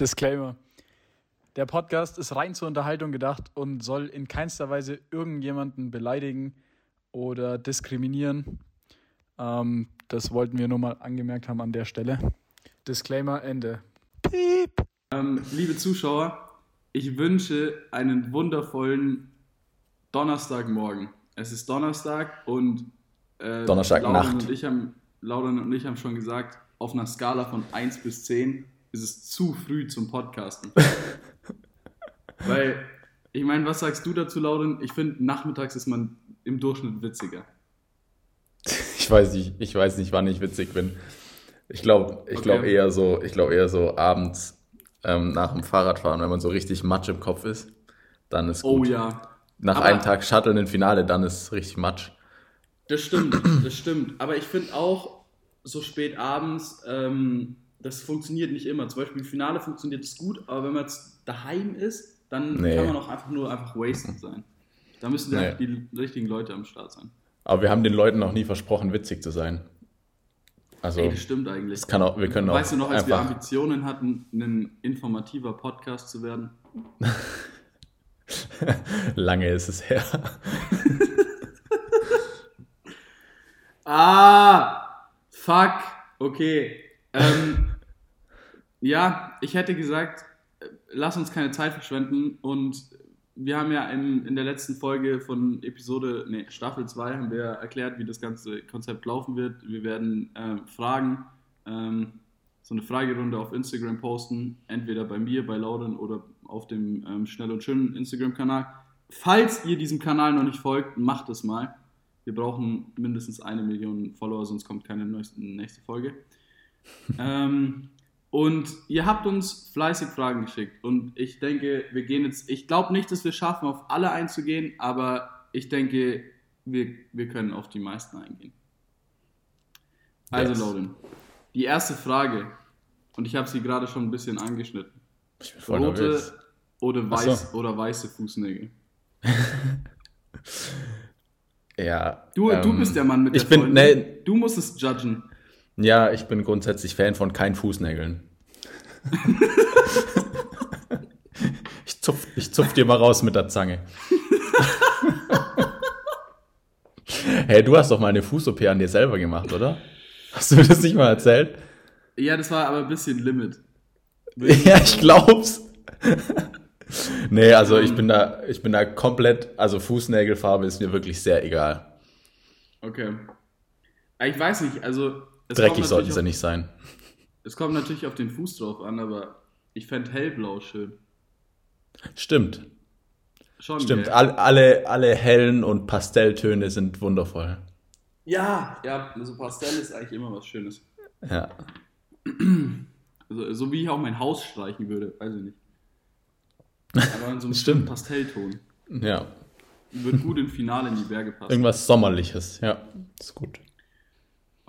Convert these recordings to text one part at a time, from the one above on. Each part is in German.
Disclaimer. Der Podcast ist rein zur Unterhaltung gedacht und soll in keinster Weise irgendjemanden beleidigen oder diskriminieren. Ähm, das wollten wir nur mal angemerkt haben an der Stelle. Disclaimer Ende. Piep. Ähm, liebe Zuschauer, ich wünsche einen wundervollen Donnerstagmorgen. Es ist Donnerstag und äh, Donnerstagnacht. Und ich haben, Lauren und ich haben schon gesagt, auf einer Skala von 1 bis 10 ist es zu früh zum Podcasten. Weil, ich meine, was sagst du dazu, Lauren? Ich finde, nachmittags ist man im Durchschnitt witziger. Ich weiß nicht, ich weiß nicht, wann ich witzig bin. Ich glaube, ich okay. glaube eher so, ich glaube eher so abends ähm, nach dem Fahrradfahren, wenn man so richtig matsch im Kopf ist, dann ist oh gut. Oh ja. Nach Aber einem Tag Shuttle im Finale, dann ist richtig matsch. Das stimmt, das stimmt. Aber ich finde auch so spät abends, ähm, das funktioniert nicht immer. Zum Beispiel im Finale funktioniert es gut, aber wenn man jetzt daheim ist, dann nee. kann man auch einfach nur einfach wasted sein. Da müssen nee. die richtigen Leute am Start sein. Aber wir haben den Leuten noch nie versprochen, witzig zu sein. Also, Ey, das stimmt eigentlich. Das kann auch, wir können weißt auch du noch, als wir Ambitionen hatten, ein informativer Podcast zu werden? Lange ist es her. ah, fuck, okay. Ähm, ja, ich hätte gesagt, lass uns keine Zeit verschwenden und wir haben ja in, in der letzten Folge von Episode, nee, Staffel 2 haben wir erklärt, wie das ganze Konzept laufen wird. Wir werden äh, Fragen, ähm, so eine Fragerunde auf Instagram posten, entweder bei mir, bei Lauren oder auf dem ähm, Schnell und Schön Instagram-Kanal. Falls ihr diesem Kanal noch nicht folgt, macht es mal. Wir brauchen mindestens eine Million Follower, sonst kommt keine nächste Folge. Ähm, und ihr habt uns fleißig Fragen geschickt. Und ich denke, wir gehen jetzt. Ich glaube nicht, dass wir schaffen, auf alle einzugehen, aber ich denke, wir, wir können auf die meisten eingehen. Also, yes. Lauren, die erste Frage, und ich habe sie gerade schon ein bisschen angeschnitten. Ich bin voll Rote nervös. oder, weiß, so. oder weiße Fußnägel? ja. Du, ähm, du bist der Mann mit der ich bin, nee, Du musst es judgen. Ja, ich bin grundsätzlich Fan von keinen Fußnägeln. ich, zupf, ich zupf dir mal raus mit der Zange. hey, du hast doch mal eine Fuß-OP an dir selber gemacht, oder? Hast du mir das nicht mal erzählt? Ja, das war aber ein bisschen Limit. ja, ich glaub's. nee, also ich bin da, ich bin da komplett, also Fußnägelfarbe ist mir wirklich sehr egal. Okay. Ich weiß nicht, also Dreckig sollten sie nicht sein. Es kommt natürlich auf den Fuß drauf an, aber ich fände hellblau schön. Stimmt. Schon, Stimmt, All, alle, alle hellen und Pastelltöne sind wundervoll. Ja, ja, also Pastell ist eigentlich immer was Schönes. Ja. Also, so wie ich auch mein Haus streichen würde, weiß ich nicht. Aber in so einem Stimmt. Pastellton. Ja. Wird gut im Finale in die Berge passen. Irgendwas Sommerliches, ja, ist gut.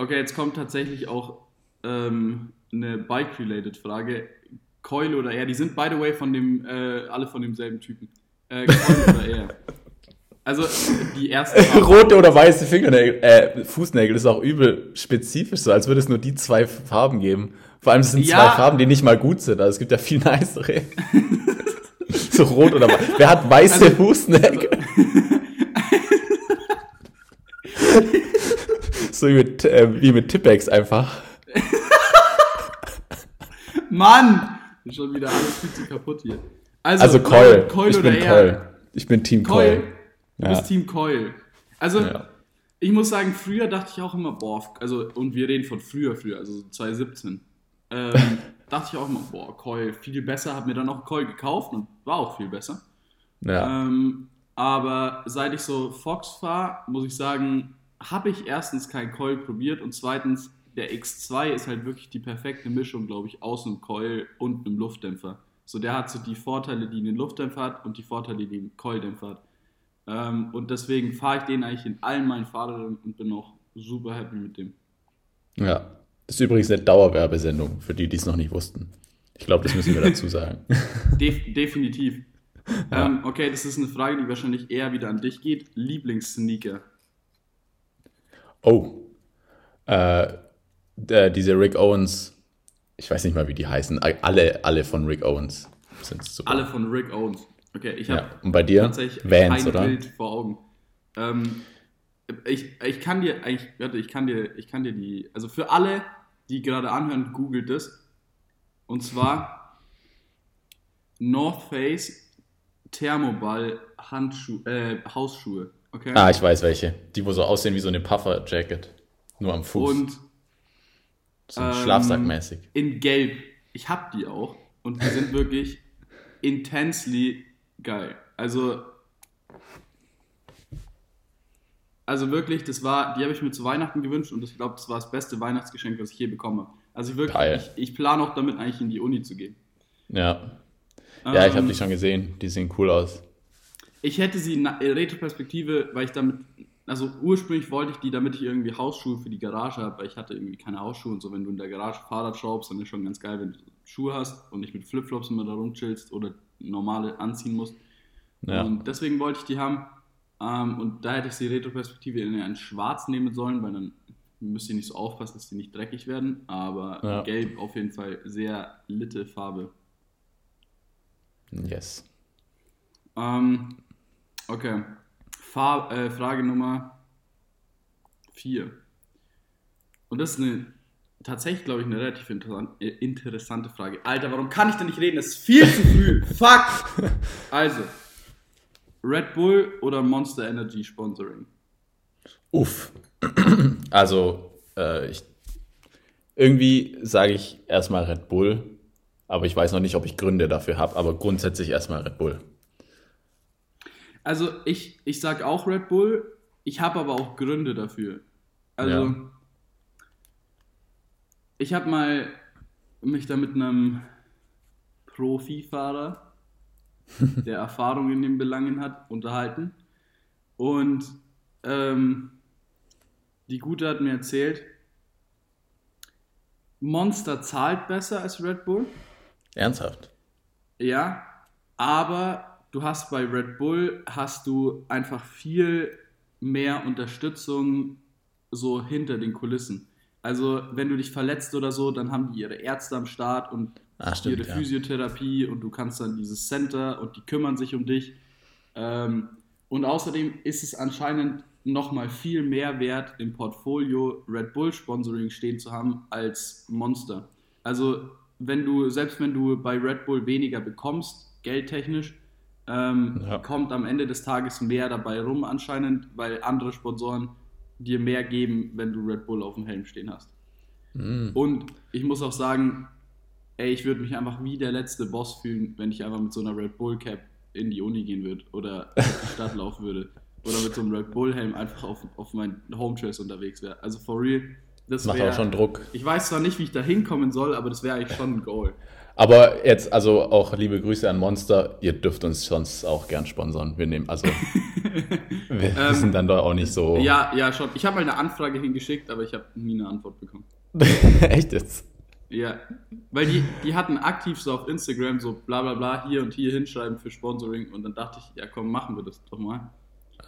Okay, jetzt kommt tatsächlich auch ähm, eine Bike-related Frage. Coil oder er, die sind by the way von dem, äh, alle von demselben Typen. Äh, Coil oder er. Also die erste. Rote oder weiße Fingernägel, äh, Fußnägel ist auch übel spezifisch, so als würde es nur die zwei Farben geben. Vor allem es sind ja. zwei Farben, die nicht mal gut sind. Also es gibt ja viel nicere. so rot oder weiß. Wer hat weiße also, Fußnägel? Also, so wie mit, äh, wie mit Tippex einfach. Mann! Schon wieder alles viel zu kaputt hier. Also, also Coil. Coil ich bin Coil. Ich bin Team Coil. Coil. Du ja. bist Team Coil. Also, ja. ich muss sagen, früher dachte ich auch immer, boah, also, und wir reden von früher, früher, also 2017. Ähm, dachte ich auch immer, boah, Coil, viel besser. Hab mir dann auch Coil gekauft und war auch viel besser. Ja. Ähm, aber seit ich so Fox fahre, muss ich sagen, habe ich erstens kein Coil probiert und zweitens, der X2 ist halt wirklich die perfekte Mischung, glaube ich, aus einem Coil und einem Luftdämpfer. So, der hat so die Vorteile, die ein Luftdämpfer hat und die Vorteile, die ein Coildämpfer hat. Ähm, und deswegen fahre ich den eigentlich in allen meinen Fahrrädern und bin auch super happy mit dem. Ja, das ist übrigens eine Dauerwerbesendung, für die, die es noch nicht wussten. Ich glaube, das müssen wir dazu sagen. De definitiv. Ja. Ähm, okay, das ist eine Frage, die wahrscheinlich eher wieder an dich geht. Lieblingssneaker? Oh. Äh, der, diese Rick Owens, ich weiß nicht mal, wie die heißen. Alle, alle von Rick Owens sind super. Alle von Rick Owens. Okay, ich habe ja. Und bei dir? tatsächlich Vans, kein oder? Bild vor Augen. Ähm, ich, ich kann dir eigentlich, warte, ich kann dir, ich kann dir die, also für alle, die gerade anhören, googelt es. Und zwar North Face Thermoball Handschuhe, äh, Hausschuhe. Okay? Ah, ich weiß welche. Die, wo so aussehen wie so eine Puffer-Jacket. Nur am Fuß. Und so ähm, Schlafsackmäßig. In Gelb. Ich hab die auch. Und die sind wirklich intensely geil. Also also wirklich, das war, die habe ich mir zu Weihnachten gewünscht und ich glaube, das war das beste Weihnachtsgeschenk, was ich je bekomme. Also ich wirklich, Geil. ich, ich plane auch damit eigentlich in die Uni zu gehen. Ja. Ja, ich habe ähm, die schon gesehen. Die sehen cool aus. Ich hätte sie in Retroperspektive, weil ich damit, also ursprünglich wollte ich die, damit ich irgendwie Hausschuhe für die Garage habe, weil ich hatte irgendwie keine Hausschuhe und so. Wenn du in der Garage Fahrrad schraubst, dann ist schon ganz geil, wenn du Schuhe hast und nicht mit Flipflops immer da rumchillst oder normale anziehen musst. Ja. Und deswegen wollte ich die haben. Ähm, und da hätte ich die Retroperspektive in ein Schwarz nehmen sollen, weil dann müsst ihr nicht so aufpassen, dass die nicht dreckig werden. Aber ja. Gelb auf jeden Fall sehr litte Farbe. Yes. Ähm, okay. Farb, äh, Frage Nummer 4. Und das ist eine tatsächlich, glaube ich, eine relativ äh, interessante Frage. Alter, warum kann ich denn nicht reden? Das ist viel zu früh. Fuck! Also, Red Bull oder Monster Energy Sponsoring? Uff. Also, äh, ich, irgendwie sage ich erstmal Red Bull, aber ich weiß noch nicht, ob ich Gründe dafür habe, aber grundsätzlich erstmal Red Bull. Also, ich, ich sage auch Red Bull, ich habe aber auch Gründe dafür. Also, ja. ich habe mal mich da mit einem Profifahrer der Erfahrung in den Belangen hat, unterhalten. Und ähm, die Gute hat mir erzählt, Monster zahlt besser als Red Bull. Ernsthaft? Ja, aber du hast bei Red Bull hast du einfach viel mehr Unterstützung so hinter den Kulissen. Also wenn du dich verletzt oder so, dann haben die ihre Ärzte am Start und Ach, stimmt, ihre ja. Physiotherapie und du kannst dann dieses Center und die kümmern sich um dich. Ähm, und außerdem ist es anscheinend nochmal viel mehr wert, im Portfolio Red Bull Sponsoring stehen zu haben als Monster. Also wenn du, selbst wenn du bei Red Bull weniger bekommst, geldtechnisch, ähm, ja. kommt am Ende des Tages mehr dabei rum anscheinend, weil andere Sponsoren dir mehr geben, wenn du Red Bull auf dem Helm stehen hast. Mhm. Und ich muss auch sagen, ey, ich würde mich einfach wie der letzte Boss fühlen, wenn ich einfach mit so einer Red Bull Cap in die Uni gehen würde oder in die Stadt laufen würde. Oder mit so einem Red Bull Helm einfach auf, auf mein Home Trails unterwegs wäre. Also for real. Das macht wär, auch schon Druck. Ich weiß zwar nicht, wie ich da hinkommen soll, aber das wäre eigentlich schon ein Goal. Aber jetzt, also auch liebe Grüße an Monster. Ihr dürft uns sonst auch gern sponsern. Wir nehmen, also wir ähm, sind dann doch auch nicht so. Ja, ja, schon. Ich habe mal eine Anfrage hingeschickt, aber ich habe nie eine Antwort bekommen. Echt jetzt? Ja, weil die, die hatten aktiv so auf Instagram so bla bla bla hier und hier hinschreiben für Sponsoring und dann dachte ich, ja komm, machen wir das doch mal.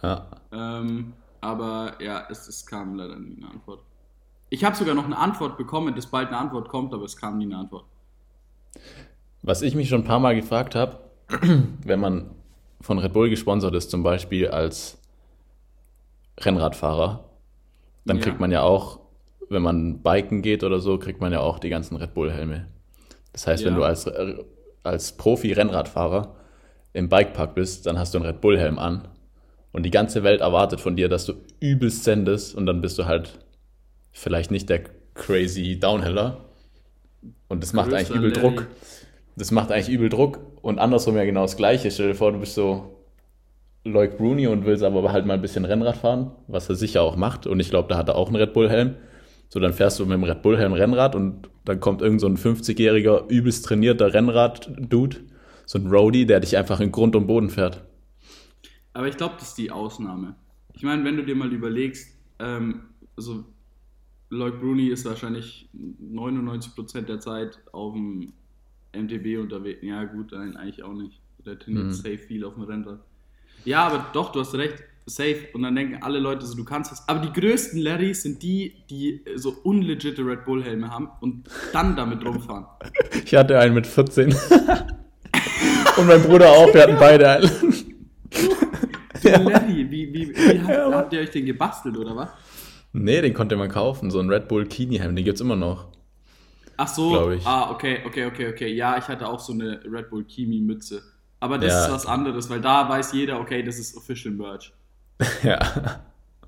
Ja. Ähm, aber ja, es, es kam leider nie eine Antwort. Ich habe sogar noch eine Antwort bekommen, dass bald eine Antwort kommt, aber es kam nie eine Antwort. Was ich mich schon ein paar Mal gefragt habe, wenn man von Red Bull gesponsert ist, zum Beispiel als Rennradfahrer, dann ja. kriegt man ja auch wenn man biken geht oder so, kriegt man ja auch die ganzen Red Bull-Helme. Das heißt, ja. wenn du als, als Profi-Rennradfahrer im Bikepark bist, dann hast du einen Red Bull-Helm an. Und die ganze Welt erwartet von dir, dass du übelst sendest und dann bist du halt vielleicht nicht der crazy Downhiller. Und das macht eigentlich übel Druck. Das macht eigentlich übel Druck. Und andersrum ja genau das Gleiche. Stell dir vor, du bist so Loic Bruni und willst aber halt mal ein bisschen Rennrad fahren, was er sicher auch macht. Und ich glaube, da hat er auch einen Red Bull-Helm. So, dann fährst du mit dem Red Bull Helm Rennrad und dann kommt irgend so ein 50-jähriger, übelst trainierter Rennrad-Dude, so ein Roadie, der dich einfach in Grund und Boden fährt. Aber ich glaube, das ist die Ausnahme. Ich meine, wenn du dir mal überlegst, ähm, also Lloyd Bruni ist wahrscheinlich 99% der Zeit auf dem MTB unterwegs. Ja, gut, nein, eigentlich auch nicht. Der trainiert mhm. safe viel auf dem Rennrad. Ja, aber doch, du hast recht. safe. Und dann denken alle Leute so, du kannst das. Aber die größten Larrys sind die, die so unlegitte Red Bull-Helme haben und dann damit rumfahren. Ich hatte einen mit 14. und mein Bruder auch, wir hatten beide einen. ja. Larry, wie, wie, wie habt, ja, habt ihr euch den gebastelt, oder was? Nee, den konnte man kaufen, so ein Red Bull Kini-Helm, den gibt's immer noch. Ach so, ich. ah, okay, okay, okay, okay. Ja, ich hatte auch so eine Red Bull Kimi-Mütze. Aber das ja. ist was anderes, weil da weiß jeder, okay, das ist Official Merch. ja.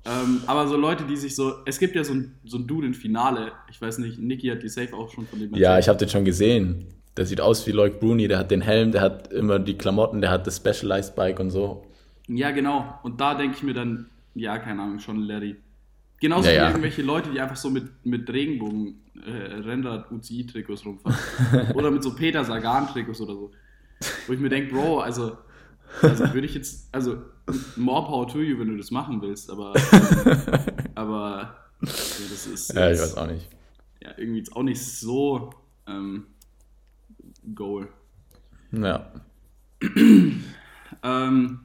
Ähm, aber so Leute, die sich so, es gibt ja so ein, so ein Dude in Finale, ich weiß nicht, Niki hat die Safe auch schon von dem erzählt. Ja, ich habe den schon gesehen. Der sieht aus wie Loic Bruni, der hat den Helm, der hat immer die Klamotten, der hat das Specialized Bike und so. Ja, genau. Und da denke ich mir dann, ja, keine Ahnung, schon Larry. Genauso ja, wie irgendwelche Leute, die einfach so mit, mit Regenbogen äh, Render UCI-Trikots rumfahren. oder mit so Peter Sagan-Trikots oder so. Wo ich mir denke, Bro, also, also würde ich jetzt, also more power to you, wenn du das machen willst, aber, aber ja, das ist. Ja, ich weiß auch nicht. Ja, irgendwie jetzt auch nicht so ähm, Goal. Ja. ähm,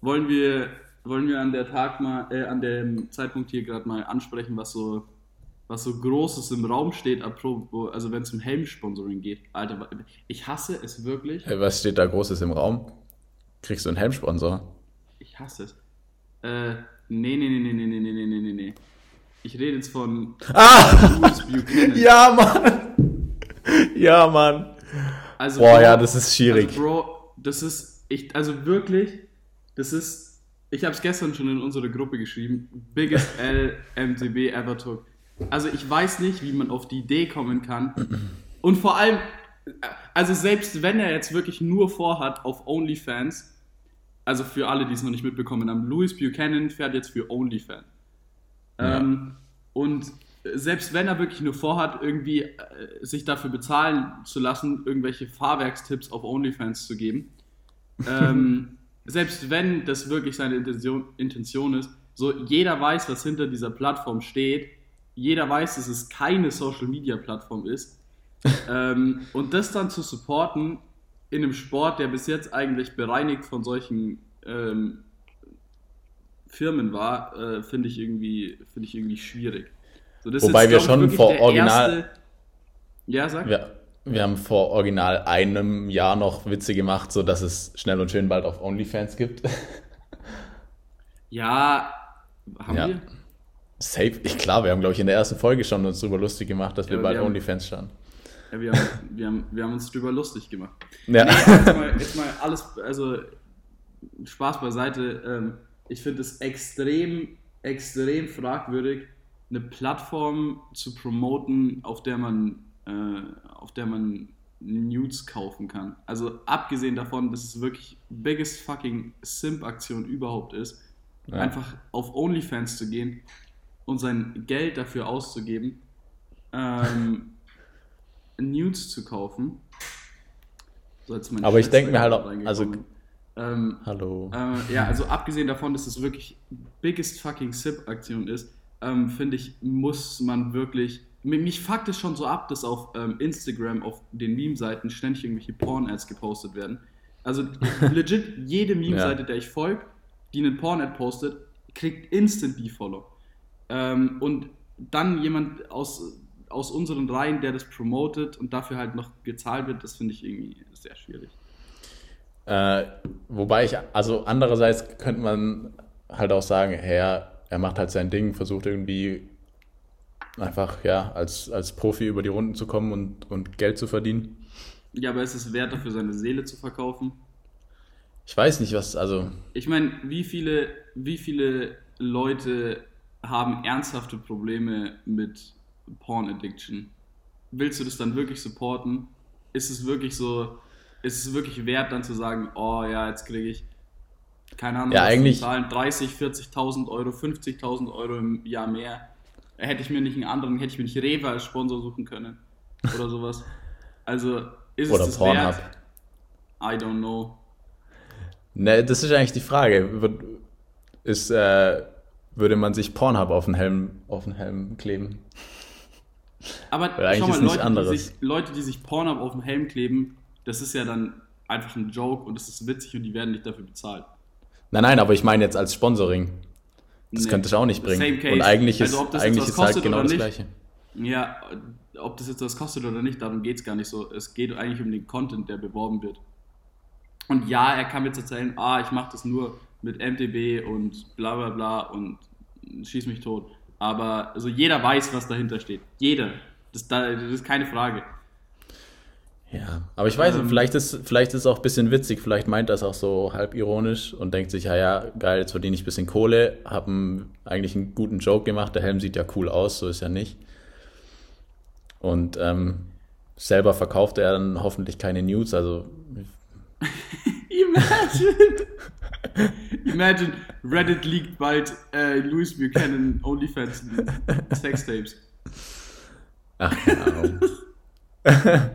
wollen wir wollen wir an der Tag mal, äh, an dem Zeitpunkt hier gerade mal ansprechen, was so, was so Großes im Raum steht, also wenn es um Helmsponsoring geht. Alter, ich hasse es wirklich. Hey, was steht da Großes im Raum? Kriegst du einen Helmsponsor? Ich hasse es. Äh, nee, nee, nee, nee, nee, nee, nee, nee, nee, nee. Ich rede jetzt von ah! Ja, Mann! Ja, Mann! Also, Boah, Bro, ja, das ist schwierig. Also, Bro, das ist, ich, also wirklich, das ist ich habe es gestern schon in unsere Gruppe geschrieben. Biggest L MTB ever took. Also ich weiß nicht, wie man auf die Idee kommen kann. Und vor allem, also selbst wenn er jetzt wirklich nur vorhat auf OnlyFans, also für alle, die es noch nicht mitbekommen haben, Louis Buchanan fährt jetzt für OnlyFans. Ja. Ähm, und selbst wenn er wirklich nur vorhat, irgendwie äh, sich dafür bezahlen zu lassen, irgendwelche Fahrwerkstipps auf OnlyFans zu geben, ähm, selbst wenn das wirklich seine Intention, Intention ist, so jeder weiß, was hinter dieser Plattform steht, jeder weiß, dass es keine Social Media Plattform ist. ähm, und das dann zu supporten in einem Sport, der bis jetzt eigentlich bereinigt von solchen ähm, Firmen war, äh, finde ich irgendwie, finde ich irgendwie schwierig. So, Wobei wir schon vor Original. Erste... Ja, sag. Ja, wir haben vor original einem Jahr noch Witze gemacht, so dass es schnell und schön bald auf OnlyFans gibt. Ja, haben ja. wir? Safe, ich klar, wir haben glaube ich in der ersten Folge schon uns darüber lustig gemacht, dass ja, wir bald wir haben, OnlyFans schauen. Ja, wir haben, wir, haben, wir haben uns darüber lustig gemacht. Ja. Nee, jetzt, mal, jetzt mal alles, also Spaß beiseite. Ähm, ich finde es extrem, extrem fragwürdig, eine Plattform zu promoten, auf der man äh, auf der man Nudes kaufen kann. Also abgesehen davon, dass es wirklich biggest fucking Simp-Aktion überhaupt ist, ja. einfach auf OnlyFans zu gehen und sein Geld dafür auszugeben, ähm, Nudes zu kaufen. So, Aber ich denke mir halt auch, also ähm, Hallo. Äh, ja, also abgesehen davon, dass es wirklich biggest fucking Sip-Aktion ist, ähm, finde ich, muss man wirklich mich fuckt es schon so ab, dass auf ähm, Instagram, auf den Meme-Seiten ständig irgendwelche Porn-Ads gepostet werden. Also legit, jede Meme-Seite, ja. der ich folge, die einen Porn-Ad postet, kriegt instant D-Follow. Ähm, und dann jemand aus, aus unseren Reihen, der das promotet und dafür halt noch gezahlt wird, das finde ich irgendwie sehr schwierig. Äh, wobei ich, also andererseits könnte man halt auch sagen, hey, er macht halt sein Ding, versucht irgendwie einfach ja als, als Profi über die Runden zu kommen und, und Geld zu verdienen. Ja, aber ist es wert, dafür seine Seele zu verkaufen? Ich weiß nicht, was, also. Ich meine, wie viele, wie viele Leute haben ernsthafte Probleme mit Porn Addiction? Willst du das dann wirklich supporten? Ist es wirklich so, ist es wirklich wert, dann zu sagen, oh ja, jetzt kriege ich, keine Ahnung, ja, eigentlich, zahlen 30, 40.000 Euro, 50.000 Euro im Jahr mehr hätte ich mir nicht einen anderen, hätte ich mir nicht Rewe als Sponsor suchen können. Oder sowas. Also ist Oder es das Pornhub. wert? I don't know. Ne, das ist eigentlich die Frage. Ist, äh, würde man sich Pornhub auf den Helm, auf den Helm kleben? Aber schau mal, Leute die, sich, Leute, die sich Pornhub auf den Helm kleben, das ist ja dann einfach ein Joke und das ist witzig und die werden nicht dafür bezahlt. Nein, nein, aber ich meine jetzt als Sponsoring. Das nee. könnte ich auch nicht bringen. Und eigentlich ist, also, eigentlich ist halt genau das Gleiche. Ja, ob das jetzt was kostet oder nicht, darum geht es gar nicht so. Es geht eigentlich um den Content, der beworben wird. Und ja, er kann jetzt erzählen, ah, ich mache das nur mit MTB und bla bla bla und schieß mich tot. Aber also jeder weiß, was dahinter steht. Jeder. Das, das ist keine Frage. Ja, aber ich weiß nicht, ähm, vielleicht ist, vielleicht ist es auch ein bisschen witzig, vielleicht meint er es auch so halb ironisch und denkt sich, ja, ja, geil, jetzt verdiene ich ein bisschen Kohle, habe eigentlich einen guten Joke gemacht, der Helm sieht ja cool aus, so ist ja nicht. Und ähm, selber verkauft er dann hoffentlich keine News, also. Imagine! Imagine, Reddit liegt bald äh, Louis Buchanan OnlyFans Sextapes. Ach, keine Ahnung.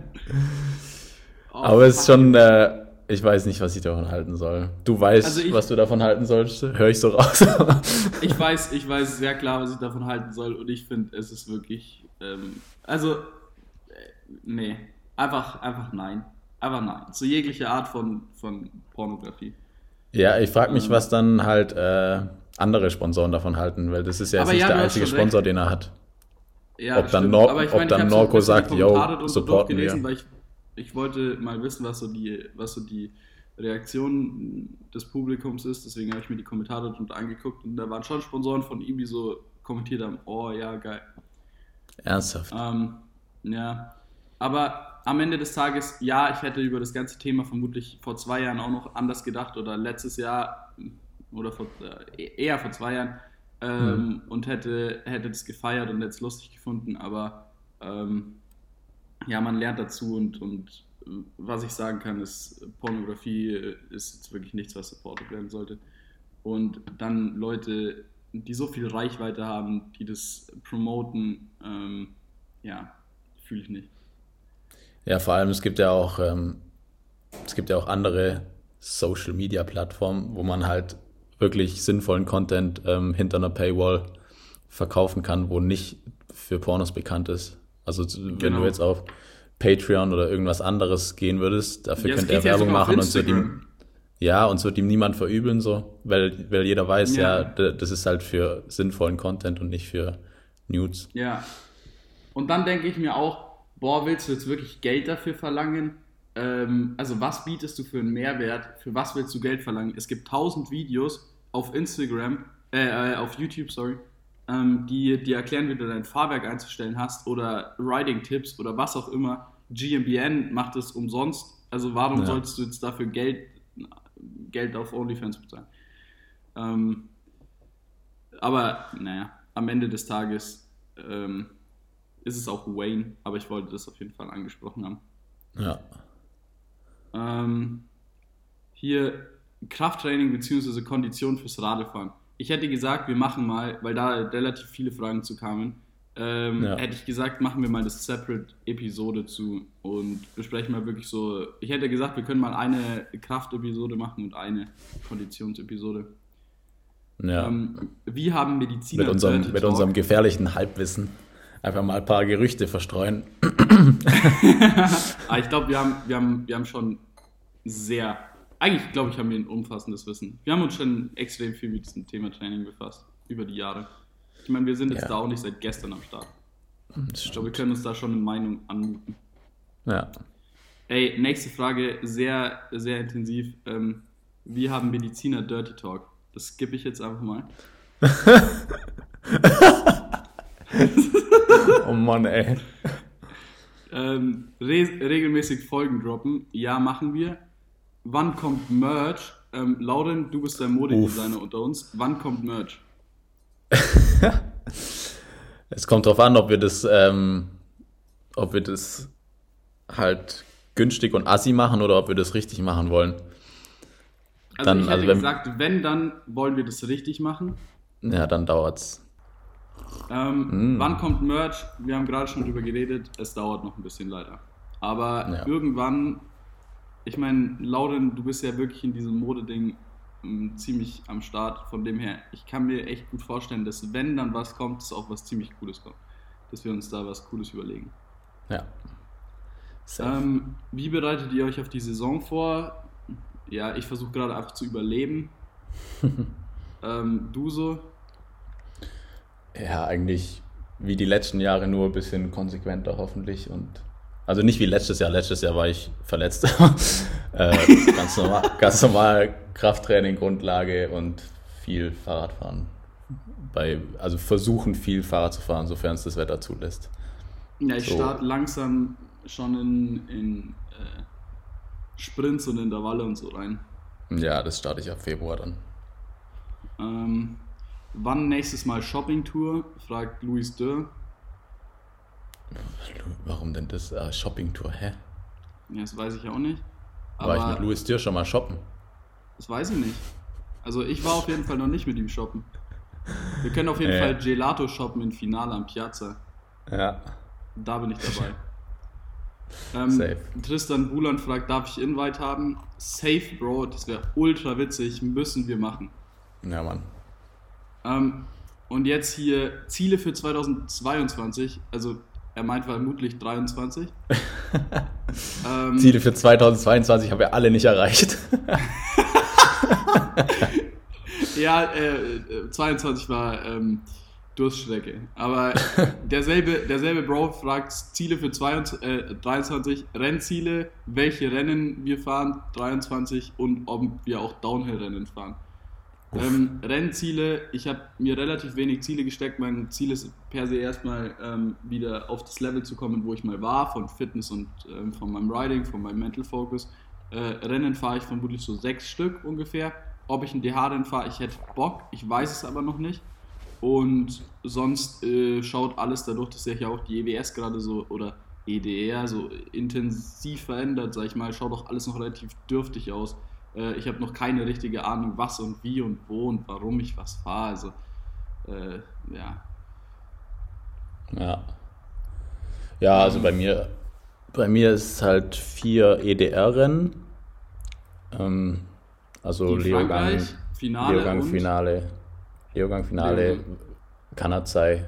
oh, Aber es ist schon, äh, ich weiß nicht, was ich davon halten soll. Du weißt, also ich, was du davon halten sollst, höre ich so raus. ich weiß, ich weiß sehr klar, was ich davon halten soll und ich finde, es ist wirklich, ähm, also, äh, nee, einfach, einfach nein. Einfach nein. Zu jeglicher Art von, von Pornografie. Ja, ich frage mich, ähm, was dann halt äh, andere Sponsoren davon halten, weil das ist ja, nicht ja, der einzige Sponsor, recht. den er hat. Ja, ob dann, Nor ich mein, dann Norco sagt, yo, supporten wir. Weil ich, ich wollte mal wissen, was so die, was so die Reaktion des Publikums ist. Deswegen habe ich mir die Kommentare drunter angeguckt und da waren schon Sponsoren von ihm, die so kommentiert haben, oh ja, geil. Ernsthaft? Ähm, ja, aber am Ende des Tages, ja, ich hätte über das ganze Thema vermutlich vor zwei Jahren auch noch anders gedacht oder letztes Jahr oder vor, äh, eher vor zwei Jahren ähm, mhm. und hätte, hätte das gefeiert und hätte es lustig gefunden, aber ähm, ja, man lernt dazu und, und was ich sagen kann, ist, Pornografie ist jetzt wirklich nichts, was supported werden sollte. Und dann Leute, die so viel Reichweite haben, die das promoten, ähm, ja, fühle ich nicht. Ja, vor allem, es gibt ja auch, ähm, es gibt ja auch andere Social Media Plattformen, wo man halt wirklich sinnvollen Content ähm, hinter einer Paywall verkaufen kann, wo nicht für Pornos bekannt ist. Also wenn genau. du jetzt auf Patreon oder irgendwas anderes gehen würdest, dafür ja, könnte er Werbung machen und so ihm, ja, und so wird ihm niemand verübeln, so, weil, weil jeder weiß, ja. ja, das ist halt für sinnvollen Content und nicht für Nudes. Ja. Und dann denke ich mir auch, boah, willst du jetzt wirklich Geld dafür verlangen? Ähm, also was bietest du für einen Mehrwert, für was willst du Geld verlangen? Es gibt tausend Videos auf Instagram, äh, äh, auf YouTube, sorry, ähm, die dir erklären, wie du dein Fahrwerk einzustellen hast oder Riding-Tipps oder was auch immer. GMBN macht es umsonst, also warum ja. solltest du jetzt dafür Geld, Geld auf OnlyFans bezahlen? Ähm, aber naja, am Ende des Tages ähm, ist es auch Wayne, aber ich wollte das auf jeden Fall angesprochen haben. Ja. Ähm, hier Krafttraining bzw. Kondition fürs Radfahren. Ich hätte gesagt, wir machen mal, weil da relativ viele Fragen zu kamen, ähm, ja. hätte ich gesagt, machen wir mal das Separate-Episode zu und besprechen mal wirklich so. Ich hätte gesagt, wir können mal eine Kraft-Episode machen und eine Konditions-Episode. Ja. Ähm, wie haben Mediziner mit unserem, mit unserem gefährlichen Halbwissen einfach mal ein paar Gerüchte verstreuen. ah, ich glaube, wir haben, wir, haben, wir haben schon sehr, eigentlich glaube ich, haben wir ein umfassendes Wissen. Wir haben uns schon extrem viel mit diesem Thema Training befasst, über die Jahre. Ich meine, wir sind jetzt ja. da auch nicht seit gestern am Start. Ich glaube, wir können uns da schon eine Meinung anmuten. Ja. Ey, nächste Frage, sehr, sehr intensiv. Ähm, wie haben Mediziner Dirty Talk? Das skippe ich jetzt einfach mal. oh Mann, ey. Ähm, re regelmäßig Folgen droppen. Ja, machen wir. Wann kommt Merch? Ähm, Lauren, du bist der Modedesigner unter uns. Wann kommt Merch? es kommt drauf an, ob wir das, ähm, ob wir das halt günstig und assi machen oder ob wir das richtig machen wollen. Also dann, ich hätte also wenn, gesagt, wenn, dann wollen wir das richtig machen. Ja, dann dauert's. Ähm, mm. Wann kommt Merch? Wir haben gerade schon drüber geredet. Es dauert noch ein bisschen leider. Aber ja. irgendwann, ich meine, Lauren, du bist ja wirklich in diesem Modeding ähm, ziemlich am Start. Von dem her, ich kann mir echt gut vorstellen, dass wenn dann was kommt, dass auch was ziemlich Cooles kommt. Dass wir uns da was Cooles überlegen. Ja. Ähm, wie bereitet ihr euch auf die Saison vor? Ja, ich versuche gerade einfach zu überleben. ähm, du so? Ja, eigentlich wie die letzten Jahre nur ein bisschen konsequenter hoffentlich und also nicht wie letztes Jahr. Letztes Jahr war ich verletzt. äh, ganz, normal, ganz normal Krafttraining, Grundlage und viel Fahrradfahren. Bei, also versuchen viel Fahrrad zu fahren, sofern es das Wetter zulässt. Ja, ich so. starte langsam schon in, in äh, Sprints und Intervalle und so rein. Ja, das starte ich ab Februar dann. Ähm, wann nächstes Mal Shopping-Tour? fragt Luis Dürr. Warum denn das äh, Shopping-Tour? Hä? Ja, das weiß ich auch nicht. Aber war ich mit Luis Dürr schon mal shoppen? Das weiß ich nicht. Also ich war auf jeden Fall noch nicht mit ihm shoppen. Wir können auf jeden ja. Fall Gelato shoppen im Finale am Piazza. Ja. Da bin ich dabei. Ähm, Safe. Tristan Buland fragt, darf ich Invite haben? Safe, Bro, das wäre ultra witzig, müssen wir machen. Ja, Mann. Ähm, und jetzt hier Ziele für 2022, also er meint vermutlich 23. ähm, Ziele für 2022 haben wir alle nicht erreicht. ja, äh, 22 war ähm, Durststrecke. Aber derselbe, derselbe Bro fragt Ziele für 22, äh, 23, Rennziele, welche Rennen wir fahren, 23 und ob wir auch Downhill-Rennen fahren. Ähm, Rennziele, ich habe mir relativ wenig Ziele gesteckt. Mein Ziel ist per se erstmal ähm, wieder auf das Level zu kommen, wo ich mal war, von Fitness und ähm, von meinem Riding, von meinem Mental Focus. Äh, Rennen fahre ich vermutlich so sechs Stück ungefähr. Ob ich ein DH-Rennen fahre, ich hätte Bock, ich weiß es aber noch nicht. Und sonst äh, schaut alles dadurch, dass sich ja auch die EWS gerade so oder EDR so intensiv verändert, sag ich mal, schaut auch alles noch relativ dürftig aus. Äh, ich habe noch keine richtige Ahnung, was und wie und wo und warum ich was fahre. Also, äh, ja. Ja. Ja, also bei mir, bei mir ist halt vier EDR-Rennen. Ähm, also Leogang, Finale, Leogang Finale, Leogang Finale, Kanazai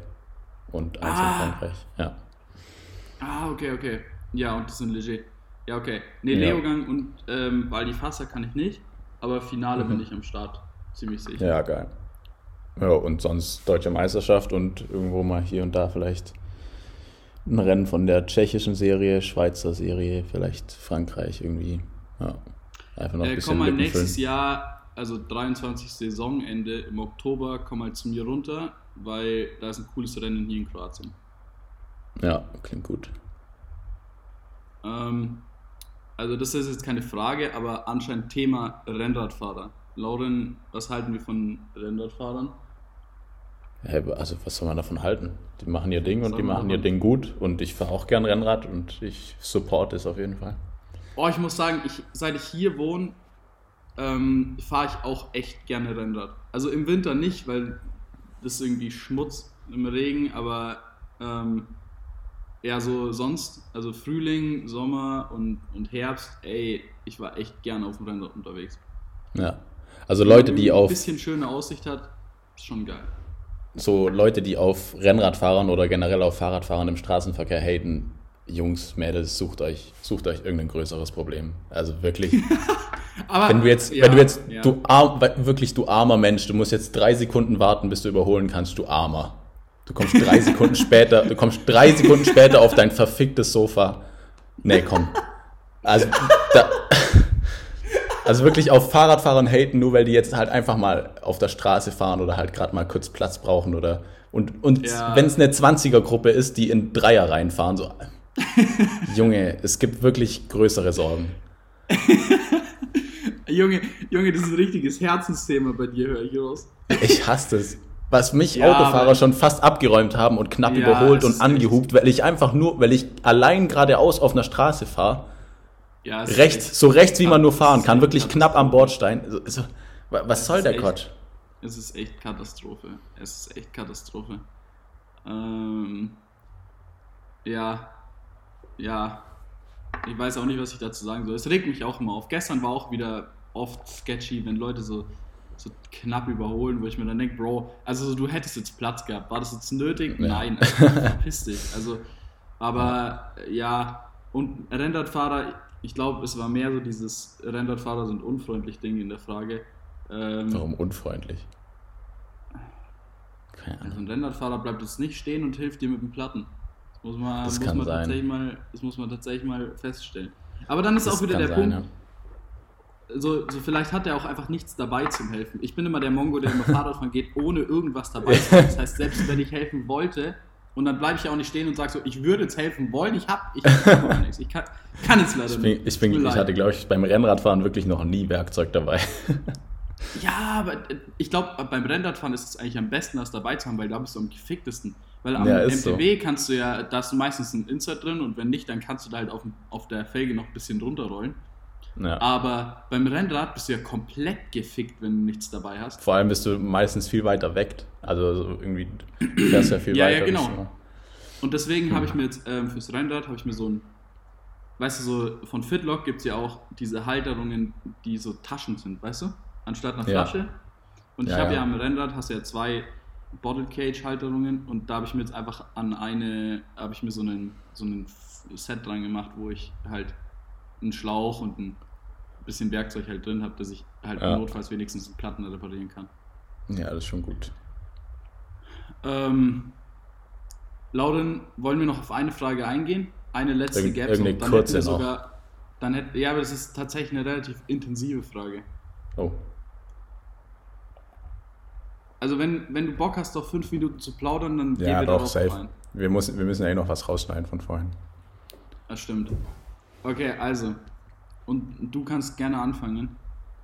und eins ah. in Frankreich. Ja. Ah, okay, okay. Ja, und das sind leger. Ja, okay. Ne, ja. Leogang und ähm, weil die Fasser kann ich nicht, aber Finale mhm. bin ich am Start. Ziemlich sicher. Ja, geil. Ja, und sonst deutsche Meisterschaft und irgendwo mal hier und da vielleicht ein Rennen von der tschechischen Serie, Schweizer Serie, vielleicht Frankreich irgendwie. Ja. Einfach noch ein äh, bisschen komm mal nächstes. Jahr, also 23. Saisonende im Oktober, komm mal zu mir runter, weil da ist ein cooles Rennen hier in Kroatien. Ja, klingt gut. Ähm, also das ist jetzt keine Frage, aber anscheinend Thema Rennradfahrer. Lauren, was halten wir von Rennradfahrern? also was soll man davon halten? Die machen ihr Ding und die machen, machen ihr Ding gut und ich fahre auch gern Rennrad und ich support es auf jeden Fall. Oh, ich muss sagen, ich, seit ich hier wohne, ähm, fahre ich auch echt gerne Rennrad. Also im Winter nicht, weil das ist irgendwie Schmutz im Regen, aber ähm, ja, so sonst, also Frühling, Sommer und, und Herbst, ey, ich war echt gerne auf dem Rennrad unterwegs. Ja. Also Leute, die auf. Ein bisschen schöne Aussicht hat, ist schon geil. So Leute, die auf Rennradfahrern oder generell auf Fahrradfahrern im Straßenverkehr haten, Jungs, Mädels, sucht euch, sucht euch irgendein größeres Problem. Also wirklich. Aber, wenn du jetzt, ja, wenn du jetzt, ja. du arm, wirklich du armer Mensch, du musst jetzt drei Sekunden warten, bis du überholen kannst, du armer. Du kommst drei Sekunden später, du kommst drei Sekunden später auf dein verficktes Sofa. Nee, komm. Also, da, also wirklich auf Fahrradfahrern haten, nur weil die jetzt halt einfach mal auf der Straße fahren oder halt gerade mal kurz Platz brauchen oder und, und ja. wenn es eine 20er-Gruppe ist, die in Dreier reinfahren, so. Junge, es gibt wirklich größere Sorgen. Junge, Junge, das ist ein richtiges Herzensthema bei dir, höre ich raus. Ich hasse das was mich ja, Autofahrer schon fast abgeräumt haben und knapp ja, überholt und angehupt, weil ich einfach nur, weil ich allein geradeaus auf einer Straße fahre. Ja, rechts, echt, so rechts wie man nur fahren kann, wirklich knapp am Bordstein. So, so, was soll der echt, Quatsch? Es ist echt Katastrophe. Es ist echt Katastrophe. Ähm, ja, ja. Ich weiß auch nicht, was ich dazu sagen soll. Es regt mich auch immer auf. Gestern war auch wieder oft sketchy, wenn Leute so so knapp überholen, wo ich mir dann denke, Bro, also du hättest jetzt Platz gehabt. War das jetzt nötig? Ja. Nein, also, verpiss dich. Also, aber ja, ja und Rennradfahrer, ich glaube, es war mehr so dieses Rennradfahrer sind unfreundlich Ding in der Frage. Ähm, Warum unfreundlich? Keine Ahnung. Also ein Rennradfahrer bleibt jetzt nicht stehen und hilft dir mit dem Platten. Das muss man, das muss kann man sein. tatsächlich mal, das muss man tatsächlich mal feststellen. Aber dann ist Das auch wieder der sein, Punkt, so, so vielleicht hat er auch einfach nichts dabei zum Helfen. Ich bin immer der Mongo, der immer Fahrradfahren geht, ohne irgendwas dabei zu haben. Das heißt, selbst wenn ich helfen wollte, und dann bleibe ich ja auch nicht stehen und sage so, ich würde jetzt helfen wollen, ich habe ich hab nichts. Ich kann, kann es leider Ich, bin, nicht. ich, bin, ich hatte, glaube ich, beim Rennradfahren wirklich noch nie Werkzeug dabei. Ja, aber äh, ich glaube, beim Rennradfahren ist es eigentlich am besten, das dabei zu haben, weil da bist du am geficktesten. Weil am Ja, MTB kannst du ja, da hast du meistens ein Insert drin und wenn nicht, dann kannst du da halt auf, auf der Felge noch ein bisschen runterrollen. Ja. Aber beim Rennrad bist du ja komplett gefickt, wenn du nichts dabei hast. Vor allem bist du meistens viel weiter weg. Also so irgendwie du fährst ja viel Ja, ja, weiter. genau. bist du- Und deswegen habe ich mir jetzt ähm, fürs Rennrad habe ich mir so ein, weißt du, so von Fitlock gibt es ja auch diese Halterungen, die so Taschen sind, weißt du? Anstatt einer Ja. Flasche. Und ich Ja, habe ja. ja. am Rennrad hast du ja zwei Bottle Cage Halterungen und da habe ich mir jetzt einfach an eine, habe ich mir so einen, so einen Set dran gemacht, wo ich halt einen Schlauch und ein bisschen Werkzeug halt drin habe, dass ich halt Ja. notfalls wenigstens einen Platten reparieren kann. Ja, das ist schon gut. Ähm, Lauren, wollen wir noch auf eine Frage eingehen? Eine letzte gäbe es irgendeine Dann kurze hätten wir noch. sogar, dann hätte, ja, aber das ist tatsächlich eine relativ intensive Frage. Oh. Also wenn, wenn du Bock hast, auf fünf Minuten zu plaudern, dann gehen Ja, wir doch, darauf safe. ein. Wir müssen, wir müssen ja eh noch was rausschneiden von vorhin. Das stimmt. Okay, also. Und du kannst gerne anfangen.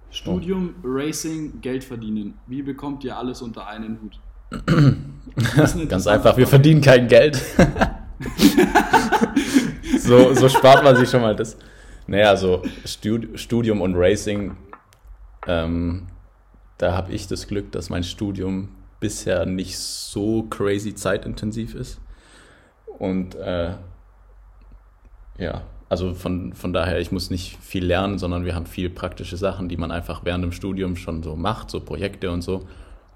Studium, Racing, Geld verdienen. Wie bekommt ihr alles unter einen Hut? Ganz einfach, wir verdienen kein Geld. so, so spart man sich schon mal das. Naja, also Stud Studium und Racing, ähm, da habe ich das Glück, dass mein Studium bisher nicht so crazy zeitintensiv ist. Und äh, ja, also von, von daher, ich muss nicht viel lernen, sondern wir haben viel praktische Sachen, die man einfach während dem Studium schon so macht, so Projekte und so.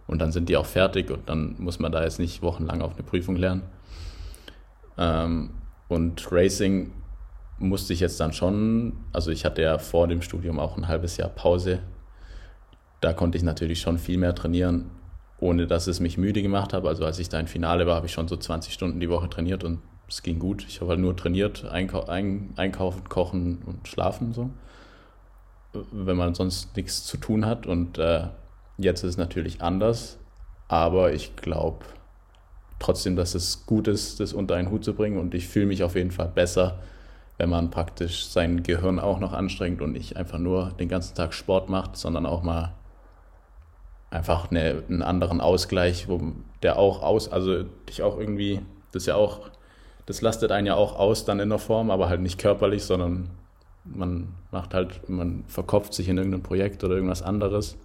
Und dann sind die auch fertig und dann muss man da jetzt nicht wochenlang auf eine Prüfung lernen. Ähm, und Racing musste ich jetzt dann schon, also ich hatte ja vor dem Studium auch ein halbes Jahr Pause. Da konnte ich natürlich schon viel mehr trainieren, ohne dass es mich müde gemacht hat. Also als ich da im Finale war, habe ich schon so 20 Stunden die Woche trainiert und es ging gut. Ich habe halt nur trainiert, einkau ein einkaufen, kochen und schlafen so. Wenn man sonst nichts zu tun hat. Und äh, jetzt ist es natürlich anders. Aber ich glaube trotzdem, dass es gut ist, das unter einen Hut zu bringen. Und ich fühle mich auf jeden Fall besser, wenn man praktisch sein Gehirn auch noch anstrengt und nicht einfach nur den ganzen Tag Sport macht, sondern auch mal einfach eine, einen anderen Ausgleich, wo der auch aus, also dich auch irgendwie, das ist ja auch, das lastet einen ja auch aus dann in der Form, aber halt nicht körperlich, sondern man macht halt, man verkopft sich in irgendein Projekt oder irgendwas anderes.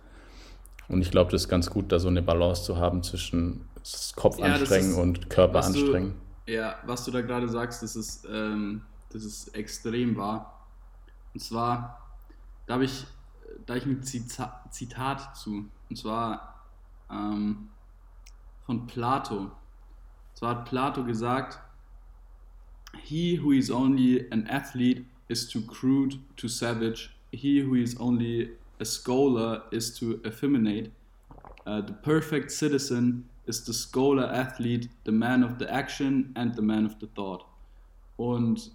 Und ich glaube, das ist ganz gut, da so eine Balance zu haben zwischen Kopf Ja, anstrengen ist- und Körper was du- anstrengen. Ja, was du da gerade sagst, das ist, ähm, das ist extrem wahr. Und zwar, da habe ich, da ich ein Zita Zitat zu. Und zwar ähm, von Plato. Und zwar hat Plato gesagt, He who is only an athlete is too crude, too savage. He who is only a scholar is too effeminate. Uh, the perfect citizen is the scholar athlete, the man of the action and the man of the thought. Und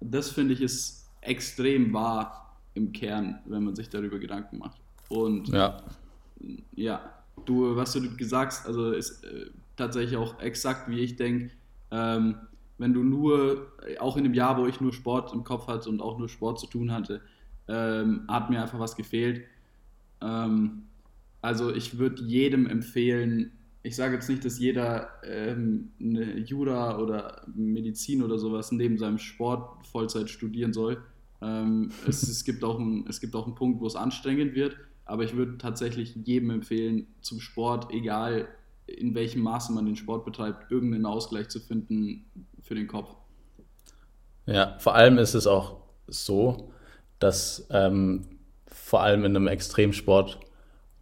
das finde ich ist extrem wahr im Kern, wenn man sich darüber Gedanken macht. Und Ja, ja, du, was du gesagt hast, also ist äh, tatsächlich auch exakt wie ich denke. Ähm, wenn du nur, auch in dem Jahr, wo ich nur Sport im Kopf hatte und auch nur Sport zu tun hatte, ähm, hat mir einfach was gefehlt. Ähm, also ich würde jedem empfehlen, ich sage jetzt nicht, dass jeder ähm, eine Jura oder Medizin oder sowas neben seinem Sport Vollzeit studieren soll. Ähm, es, es, gibt auch ein, es gibt auch einen Punkt, wo es anstrengend wird, aber ich würde tatsächlich jedem empfehlen, zum Sport, egal in welchem Maße man den Sport betreibt, irgendeinen Ausgleich zu finden für den Kopf. Ja, vor allem ist es auch so, dass ähm, vor allem in einem Extremsport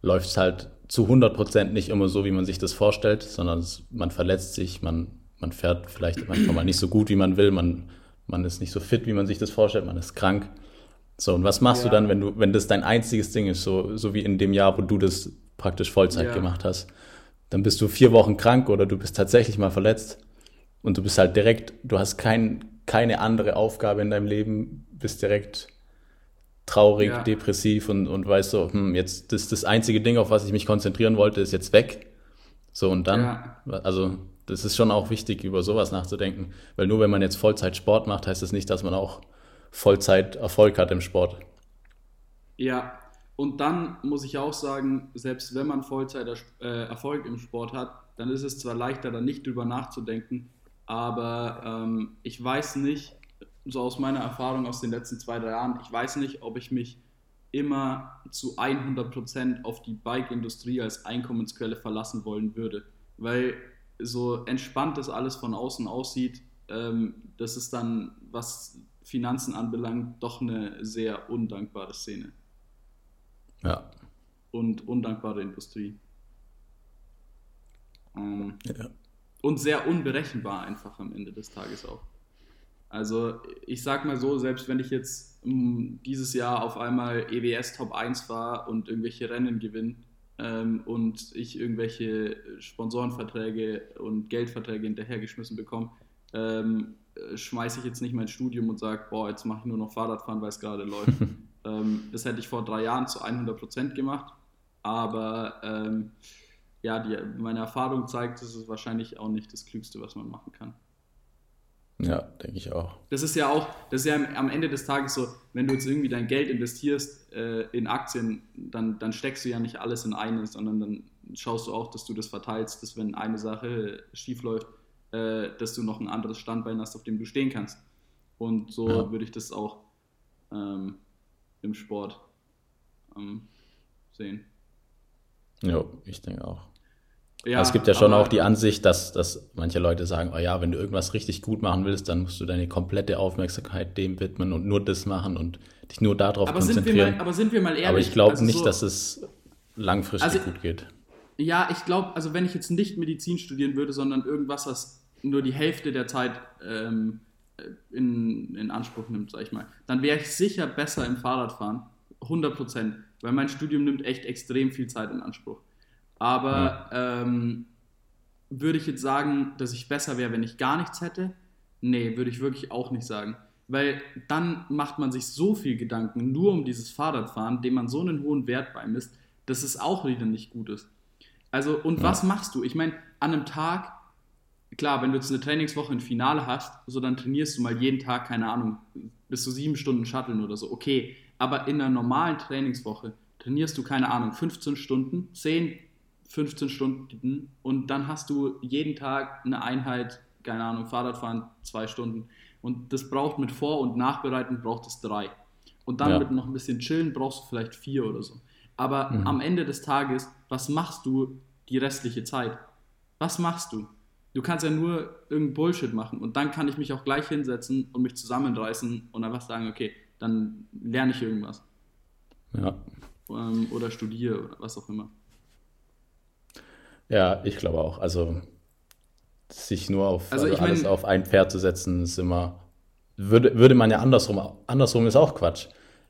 läuft es halt zu 100% nicht immer so, wie man sich das vorstellt, sondern es, man verletzt sich, man, man fährt vielleicht manchmal mal nicht so gut, wie man will, man, man ist nicht so fit, wie man sich das vorstellt, man ist krank. So, und was machst ja. du dann, wenn du, wenn das dein einziges Ding ist, so, so wie in dem Jahr, wo du das praktisch Vollzeit ja. gemacht hast? Dann bist du vier Wochen krank oder du bist tatsächlich mal verletzt und du bist halt direkt, du hast kein, keine andere Aufgabe in deinem Leben, bist direkt traurig, ja. depressiv und, und weißt so, hm, jetzt das, das einzige Ding, auf was ich mich konzentrieren wollte, ist jetzt weg. So, und dann, ja. also das ist schon auch wichtig, über sowas nachzudenken. Weil nur wenn man jetzt Vollzeit Sport macht, heißt das nicht, dass man auch Vollzeit Erfolg hat im Sport. Ja, und dann muss ich auch sagen, selbst wenn man Vollzeit äh, Erfolg im Sport hat, dann ist es zwar leichter, da nicht drüber nachzudenken, aber ähm, ich weiß nicht, so aus meiner Erfahrung aus den letzten zwei, drei Jahren, ich weiß nicht, ob ich mich immer zu 100% auf die Bike-Industrie als Einkommensquelle verlassen wollen würde. Weil so entspannt das alles von außen aussieht, ähm, das ist dann, was Finanzen anbelangt, doch eine sehr undankbare Szene. Ja. Und undankbare Industrie. Ähm, ja. Und sehr unberechenbar einfach am Ende des Tages auch. Also ich sag mal so, selbst wenn ich jetzt um, dieses Jahr auf einmal EWS Top 1 war und irgendwelche Rennen gewinne ähm, und ich irgendwelche Sponsorenverträge und Geldverträge hinterhergeschmissen bekomme, ähm, schmeiße ich jetzt nicht mein Studium und sage, boah, jetzt mache ich nur noch Fahrradfahren, weil es gerade läuft. ähm, das hätte ich vor drei Jahren zu 100 Prozent gemacht, aber ähm, ja, die, meine Erfahrung zeigt, das ist wahrscheinlich auch nicht das Klügste, was man machen kann. Ja, denke ich auch. Das ist ja auch, das ist ja am Ende des Tages so, wenn du jetzt irgendwie dein Geld investierst äh, in Aktien, dann, dann steckst du ja nicht alles in eine, sondern dann schaust du auch, dass du das verteilst, dass wenn eine Sache schief läuft, äh, dass du noch ein anderes Standbein hast, auf dem du stehen kannst. Und so ja. würde ich das auch ähm, im Sport ähm, sehen. Ja, ich denke auch. Ja, es gibt ja schon auch die Ansicht, dass, dass manche Leute sagen, oh ja, wenn du irgendwas richtig gut machen willst, dann musst du deine komplette Aufmerksamkeit dem widmen und nur das machen und dich nur darauf aber konzentrieren. Sind mal, aber sind wir mal ehrlich? Aber ich glaube also nicht, so, dass es langfristig also, gut geht. Ja, ich glaube, also wenn ich jetzt nicht Medizin studieren würde, sondern irgendwas, was nur die Hälfte der Zeit ähm, in, in Anspruch nimmt, sag ich mal, dann wäre ich sicher besser im Fahrradfahren. 100 Prozent. Weil mein Studium nimmt echt extrem viel Zeit in Anspruch. Aber ja. ähm, würde ich jetzt sagen, dass ich besser wäre, wenn ich gar nichts hätte? Nee, würde ich wirklich auch nicht sagen. Weil dann macht man sich so viel Gedanken nur um dieses Fahrradfahren, dem man so einen hohen Wert beimisst, dass es auch wieder nicht gut ist. Also, und ja. was machst du? Ich meine, an einem Tag, klar, wenn du jetzt eine Trainingswoche ein Finale hast, so dann trainierst du mal jeden Tag, keine Ahnung, bis zu sieben Stunden Shutteln oder so, okay. Aber in einer normalen Trainingswoche trainierst du, keine Ahnung, 15 Stunden, 10, 15 Stunden und dann hast du jeden Tag eine Einheit, keine Ahnung, Fahrradfahren zwei Stunden. Und das braucht mit Vor- und Nachbereiten braucht es drei. Und dann ja. mit noch ein bisschen Chillen brauchst du vielleicht vier oder so. Aber mhm. am Ende des Tages, was machst du die restliche Zeit? Was machst du? Du kannst ja nur irgendeinen Bullshit machen und dann kann ich mich auch gleich hinsetzen und mich zusammenreißen und einfach sagen, okay, dann lerne ich irgendwas. Ja. Ähm, oder studiere oder was auch immer. Ja, ich glaube auch. Also sich nur auf also, also alles mein, auf ein Pferd zu setzen, ist immer würde, würde man ja andersrum. Andersrum ist auch Quatsch.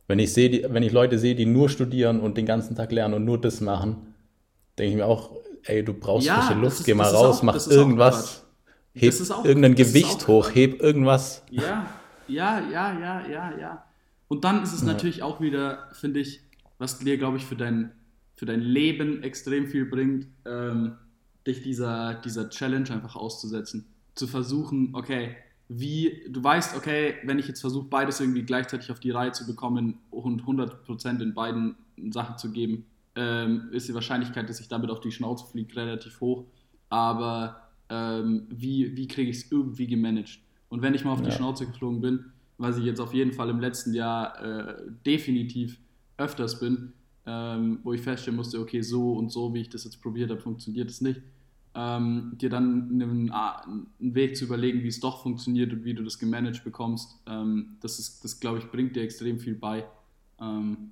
Wenn ich sehe, wenn ich Leute sehe, die nur studieren und den ganzen Tag lernen und nur das machen, denke ich mir auch, ey, du brauchst ja, frische Luft, ist, geh mal raus, auch, mach irgendwas, heb auch, irgendein Gewicht hoch, heb irgendwas. Ja, ja, ja, ja, ja, ja. Und dann ist es ja. natürlich auch wieder, finde ich, was dir, glaube ich, für dein für dein Leben extrem viel bringt, ähm, dich dieser, dieser Challenge einfach auszusetzen. Zu versuchen, okay, wie, du weißt, okay, wenn ich jetzt versuche, beides irgendwie gleichzeitig auf die Reihe zu bekommen und 100% in beiden Sachen zu geben, ähm, ist die Wahrscheinlichkeit, dass ich damit auf die Schnauze fliege, relativ hoch. Aber ähm, wie, wie kriege ich es irgendwie gemanagt? Und wenn ich mal auf die Schnauze geflogen bin, was ich jetzt auf jeden Fall im letzten Jahr äh, definitiv öfters bin, ähm, wo ich feststellen musste, okay, so und so, wie ich das jetzt probiert habe, funktioniert es nicht. Ähm, dir dann einen, einen, Weg zu überlegen, wie es doch funktioniert und wie du das gemanagt bekommst, ähm, das, ist, das glaube ich, bringt dir extrem viel bei. Ähm,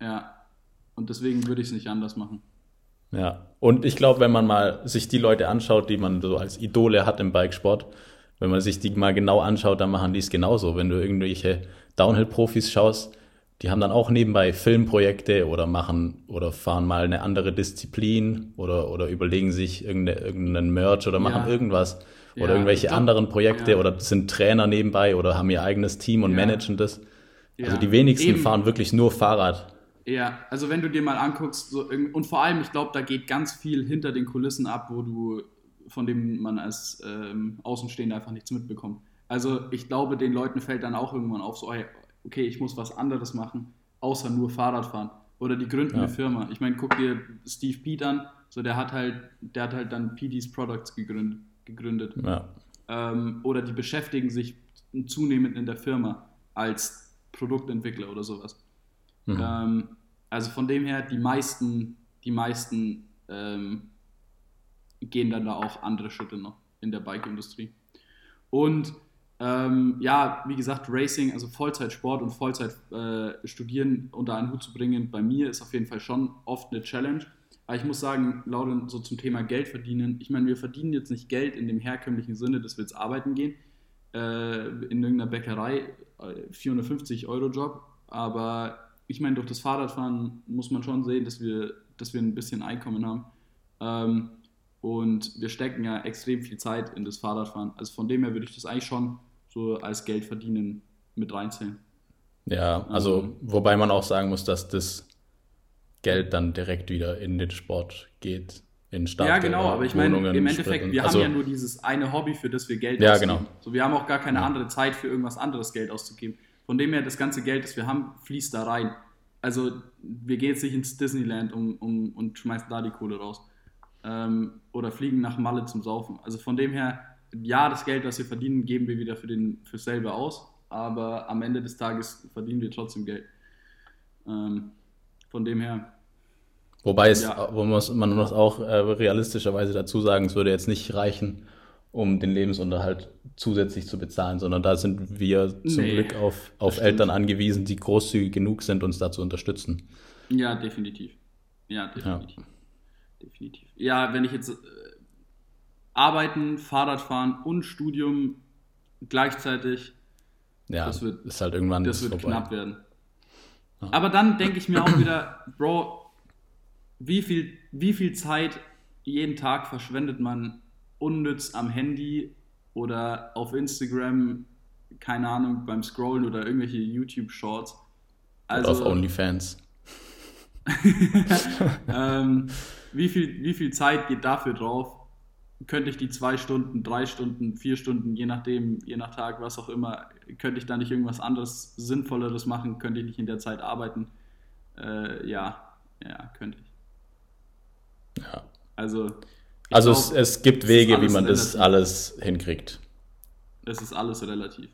ja, und deswegen würde ich es nicht anders machen. Ja, und ich glaube, wenn man mal sich die Leute anschaut, die man so als Idole hat im Bikesport, wenn man sich die mal genau anschaut, dann machen die es genauso. Wenn du irgendwelche Downhill-Profis schaust, die haben dann auch nebenbei Filmprojekte oder machen oder fahren mal eine andere Disziplin oder, oder überlegen sich irgendeinen Merch oder machen ja. irgendwas oder ja, irgendwelche glaub, anderen Projekte ja. oder sind Trainer nebenbei oder haben ihr eigenes Team und managen das. Also die wenigsten Eben. fahren wirklich nur Fahrrad. Ja, also wenn du dir mal anguckst, so, und vor allem, ich glaube, da geht ganz viel hinter den Kulissen ab, wo du, von dem man als ähm, Außenstehender einfach nichts mitbekommt. Also ich glaube, den Leuten fällt dann auch irgendwann auf, so, okay, ich muss was anderes machen, außer nur Fahrradfahren. Oder die gründen ja. eine Firma. Ich meine, guck dir Steve Pete an, so der hat halt, der hat halt dann PD's Products gegründet. gegründet. Ja. Ähm, oder die beschäftigen sich zunehmend in der Firma als Produktentwickler oder sowas. Mhm. Ähm, also von dem her, die meisten, die meisten ähm, gehen dann da auch andere Schritte noch in der Bike-Industrie. Und ähm, ja, wie gesagt, Racing, also Vollzeitsport und Vollzeit äh, studieren unter einen Hut zu bringen, bei mir ist auf jeden Fall schon oft eine Challenge. Aber ich muss sagen, Lauren, so zum Thema Geld verdienen, ich meine, wir verdienen jetzt nicht Geld in dem herkömmlichen Sinne, dass wir jetzt arbeiten gehen, äh, in irgendeiner Bäckerei, äh, 450 Euro Job, aber ich meine, durch das Fahrradfahren muss man schon sehen, dass wir, dass wir ein bisschen Einkommen haben. Ähm, und wir stecken ja extrem viel Zeit in das Fahrradfahren. Also von dem her würde ich das eigentlich schon so als Geld verdienen mit reinzählen. Ja, also ähm, wobei man auch sagen muss, dass das Geld dann direkt wieder in den Sport geht. In Stadt ja, genau, aber ich meine, im Endeffekt, wir also, haben ja nur dieses eine Hobby, für das wir Geld ja, ausgeben. Genau. So, wir haben auch gar keine ja. andere Zeit für irgendwas anderes Geld auszugeben. Von dem her, das ganze Geld, das wir haben, fließt da rein. Also wir gehen jetzt nicht ins Disneyland um, um, und schmeißen da die Kohle raus. Ähm, oder fliegen nach Malle zum Saufen. Also von dem her, ja, das Geld, das wir verdienen, geben wir wieder für, den, für selber aus, aber am Ende des Tages verdienen wir trotzdem Geld. Ähm, von dem her. Wobei es, ja. wo man muss auch äh, realistischerweise dazu sagen, es würde jetzt nicht reichen, um den Lebensunterhalt zusätzlich zu bezahlen, sondern da sind wir zum nee, Glück auf, auf Eltern angewiesen, die großzügig genug sind, uns da zu unterstützen. Ja, definitiv. Ja, definitiv. Ja, definitiv. ja wenn ich jetzt äh, arbeiten, Fahrradfahren und Studium gleichzeitig, ja, das wird, ist halt irgendwann das wird knapp werden. Ja. Aber dann denke ich mir auch wieder, Bro, wie viel, wie viel Zeit jeden Tag verschwendet man unnütz am Handy oder auf Instagram, keine Ahnung, beim Scrollen oder irgendwelche YouTube-Shorts. Also, auf OnlyFans. ähm, wie, viel, wie viel Zeit geht dafür drauf? Könnte ich die zwei Stunden, drei Stunden, vier Stunden, je nachdem, je nach Tag, was auch immer, könnte ich da nicht irgendwas anderes, Sinnvolleres machen? Könnte ich nicht in der Zeit arbeiten? Äh, ja, ja, könnte ich. Ja. Also, also glaub, es, es, gibt Wege, wie man relativ. das alles hinkriegt. Es ist alles relativ.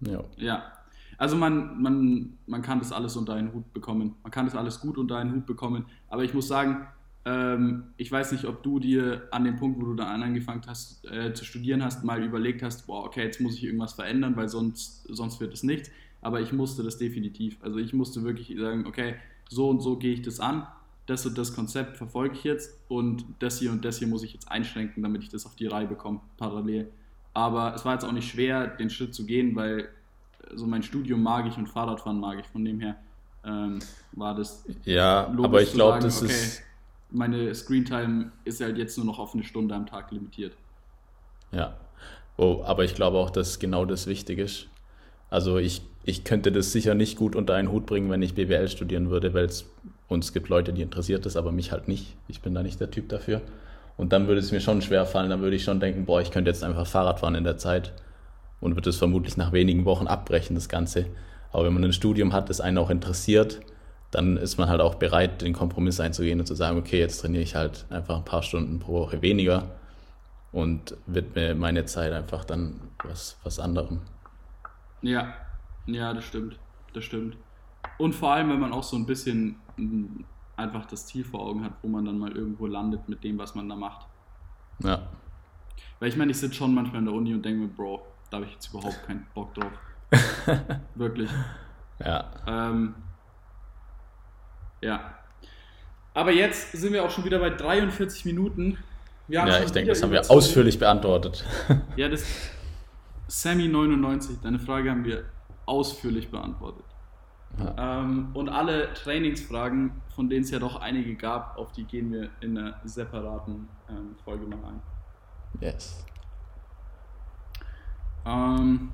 Ja. Ja. Also man, man, man kann das alles unter einen Hut bekommen. Man kann das alles gut unter einen Hut bekommen. Aber ich muss sagen, ähm, ich weiß nicht, ob du dir an dem Punkt, wo du dann angefangen hast äh, zu studieren hast, mal überlegt hast, boah, okay, jetzt muss ich irgendwas verändern, weil sonst, sonst wird es nichts. Aber ich musste das definitiv. Also ich musste wirklich sagen, okay, so und so gehe ich das an das und das Konzept verfolge ich jetzt und das hier und das hier muss ich jetzt einschränken, damit ich das auf die Reihe bekomme, parallel. Aber es war jetzt auch nicht schwer, den Schritt zu gehen, weil so mein Studium mag ich und Fahrradfahren mag ich. Von dem her ähm, war das. Ja, aber ich glaube, das okay, ist. Meine Screentime ist halt jetzt nur noch auf eine Stunde am Tag limitiert. Ja. Oh, aber ich glaube auch, dass genau das wichtig ist. Also ich, ich könnte das sicher nicht gut unter einen Hut bringen, wenn ich BWL studieren würde, weil es und es gibt Leute, die interessiert das, aber mich halt nicht. Ich bin da nicht der Typ dafür. Und dann würde es mir schon schwer fallen, dann würde ich schon denken, boah, ich könnte jetzt einfach Fahrrad fahren in der Zeit und würde es vermutlich nach wenigen Wochen abbrechen, das Ganze. Aber wenn man ein Studium hat, das einen auch interessiert, dann ist man halt auch bereit, den Kompromiss einzugehen und zu sagen, okay, jetzt trainiere ich halt einfach ein paar Stunden pro Woche weniger und widme meine Zeit einfach dann was, was anderem. Ja, ja, das stimmt. Das stimmt. Und vor allem, wenn man auch so ein bisschen einfach das Ziel vor Augen hat, wo man dann mal irgendwo landet mit dem, was man da macht. Ja. Weil ich meine, ich sitze schon manchmal in der Uni und denke mir, Bro, da habe ich jetzt überhaupt keinen Bock drauf. Wirklich. Ja. Ähm, ja. Aber jetzt sind wir auch schon wieder bei 43 Minuten. ja, ich denke, das haben wir ausführlich beantwortet. ja, das Sammy 99, deine Frage haben wir ausführlich beantwortet. Ja. Ähm, und alle Trainingsfragen, von denen es ja doch einige gab, auf die gehen wir in einer separaten ähm, Folge mal ein. Yes. Ähm,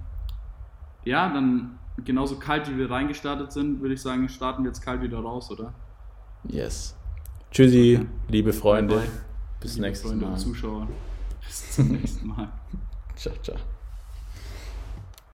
ja, dann genauso kalt wie wir reingestartet sind, würde ich sagen, starten wir jetzt kalt wieder raus, oder? Yes. Tschüssi, okay. liebe Freunde. Bye. Bis liebe nächstes Freunde Mal. Und Zuschauer. Bis zum nächsten Mal. ciao, ciao.